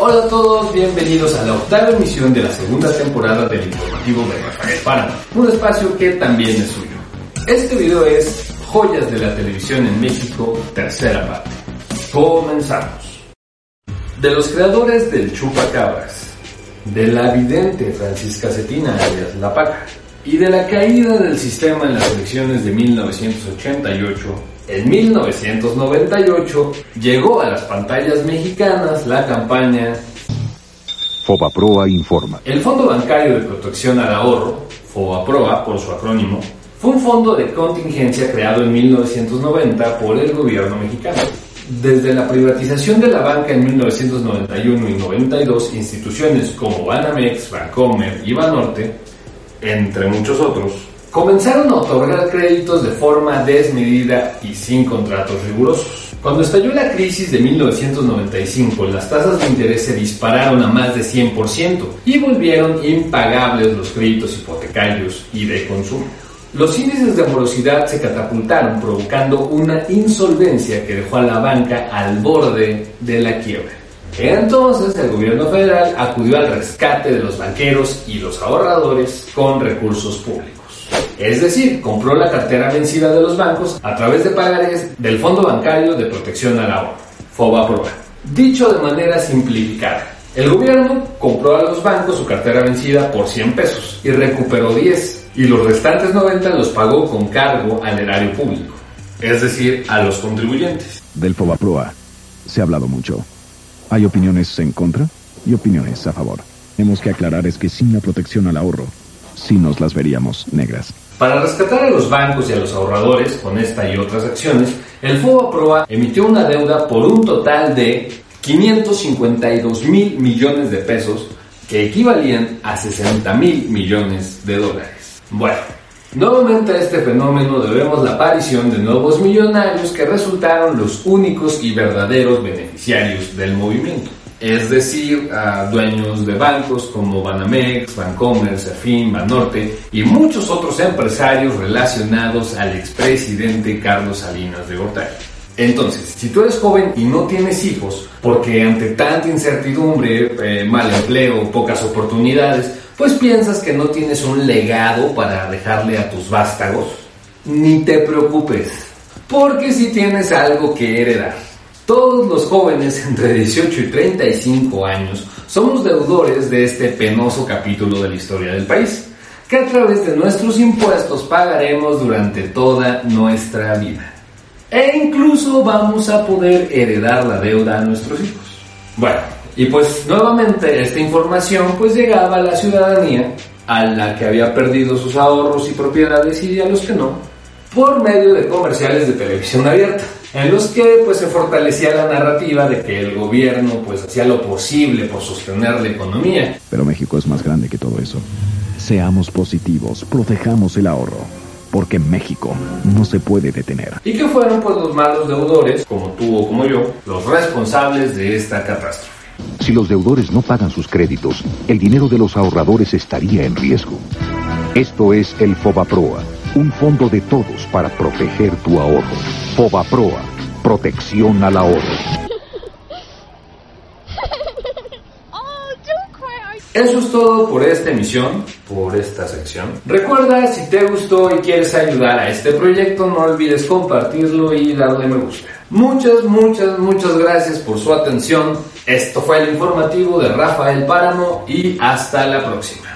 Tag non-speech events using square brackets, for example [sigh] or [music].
Hola a todos, bienvenidos a la octava emisión de la segunda temporada del informativo de Rafael Páramo, un espacio que también es suyo. Este video es Joyas de la Televisión en México, tercera parte. Comenzamos. De los creadores del Chupacabras, de la vidente Francisca Cetina alias La Paca, y de la caída del sistema en las elecciones de 1988, en 1998 llegó a las pantallas mexicanas la campaña Fobaproa informa. El Fondo Bancario de Protección al Ahorro, FOBAPROA por su acrónimo, fue un fondo de contingencia creado en 1990 por el gobierno mexicano. Desde la privatización de la banca en 1991 y 92, instituciones como Banamex, Bancomer y Banorte, entre muchos otros, comenzaron a otorgar créditos de forma desmedida y sin contratos rigurosos. Cuando estalló la crisis de 1995, las tasas de interés se dispararon a más de 100% y volvieron impagables los créditos hipotecarios y de consumo. Los índices de morosidad se catapultaron provocando una insolvencia que dejó a la banca al borde de la quiebra. Entonces el gobierno federal acudió al rescate de los banqueros y los ahorradores con recursos públicos. Es decir, compró la cartera vencida de los bancos a través de pagares del Fondo Bancario de Protección al Ahorro, FOBAPROA. Dicho de manera simplificada, el gobierno compró a los bancos su cartera vencida por 100 pesos y recuperó 10 y los restantes 90 los pagó con cargo al erario público, es decir, a los contribuyentes. Del Fobaproa se ha hablado mucho. Hay opiniones en contra y opiniones a favor. Tenemos que aclarar es que sin la protección al ahorro, sí nos las veríamos negras. Para rescatar a los bancos y a los ahorradores con esta y otras acciones, el FOBAPROA emitió una deuda por un total de 552 mil millones de pesos que equivalían a 60 mil millones de dólares. Bueno, nuevamente a este fenómeno debemos la aparición de nuevos millonarios que resultaron los únicos y verdaderos beneficiarios del movimiento es decir, dueños de bancos como Banamex, Bancomer, Serfín, Banorte y muchos otros empresarios relacionados al expresidente Carlos Salinas de Gortari. Entonces, si tú eres joven y no tienes hijos, porque ante tanta incertidumbre, eh, mal empleo, pocas oportunidades, pues piensas que no tienes un legado para dejarle a tus vástagos, ni te preocupes, porque si tienes algo que heredar. Todos los jóvenes [laughs] entre 18 y 35 años somos deudores de este penoso capítulo de la historia del país, que a través de nuestros impuestos pagaremos durante toda nuestra vida. E incluso vamos a poder heredar la deuda a nuestros hijos. Bueno, y pues nuevamente esta información pues llegaba a la ciudadanía, a la que había perdido sus ahorros y propiedades y a los que no, por medio de comerciales de televisión abierta en los que pues se fortalecía la narrativa de que el gobierno pues hacía lo posible por sostener la economía. Pero México es más grande que todo eso. Seamos positivos, protejamos el ahorro, porque México no se puede detener. Y que fueron pues los malos deudores, como tú o como yo, los responsables de esta catástrofe. Si los deudores no pagan sus créditos, el dinero de los ahorradores estaría en riesgo. Esto es el FOBAPROA, un fondo de todos para proteger tu ahorro. FOBAPROA, protección al ahorro. Eso es todo por esta emisión, por esta sección. Recuerda, si te gustó y quieres ayudar a este proyecto, no olvides compartirlo y darle me gusta. Muchas, muchas, muchas gracias por su atención. Esto fue el informativo de Rafael Páramo y hasta la próxima.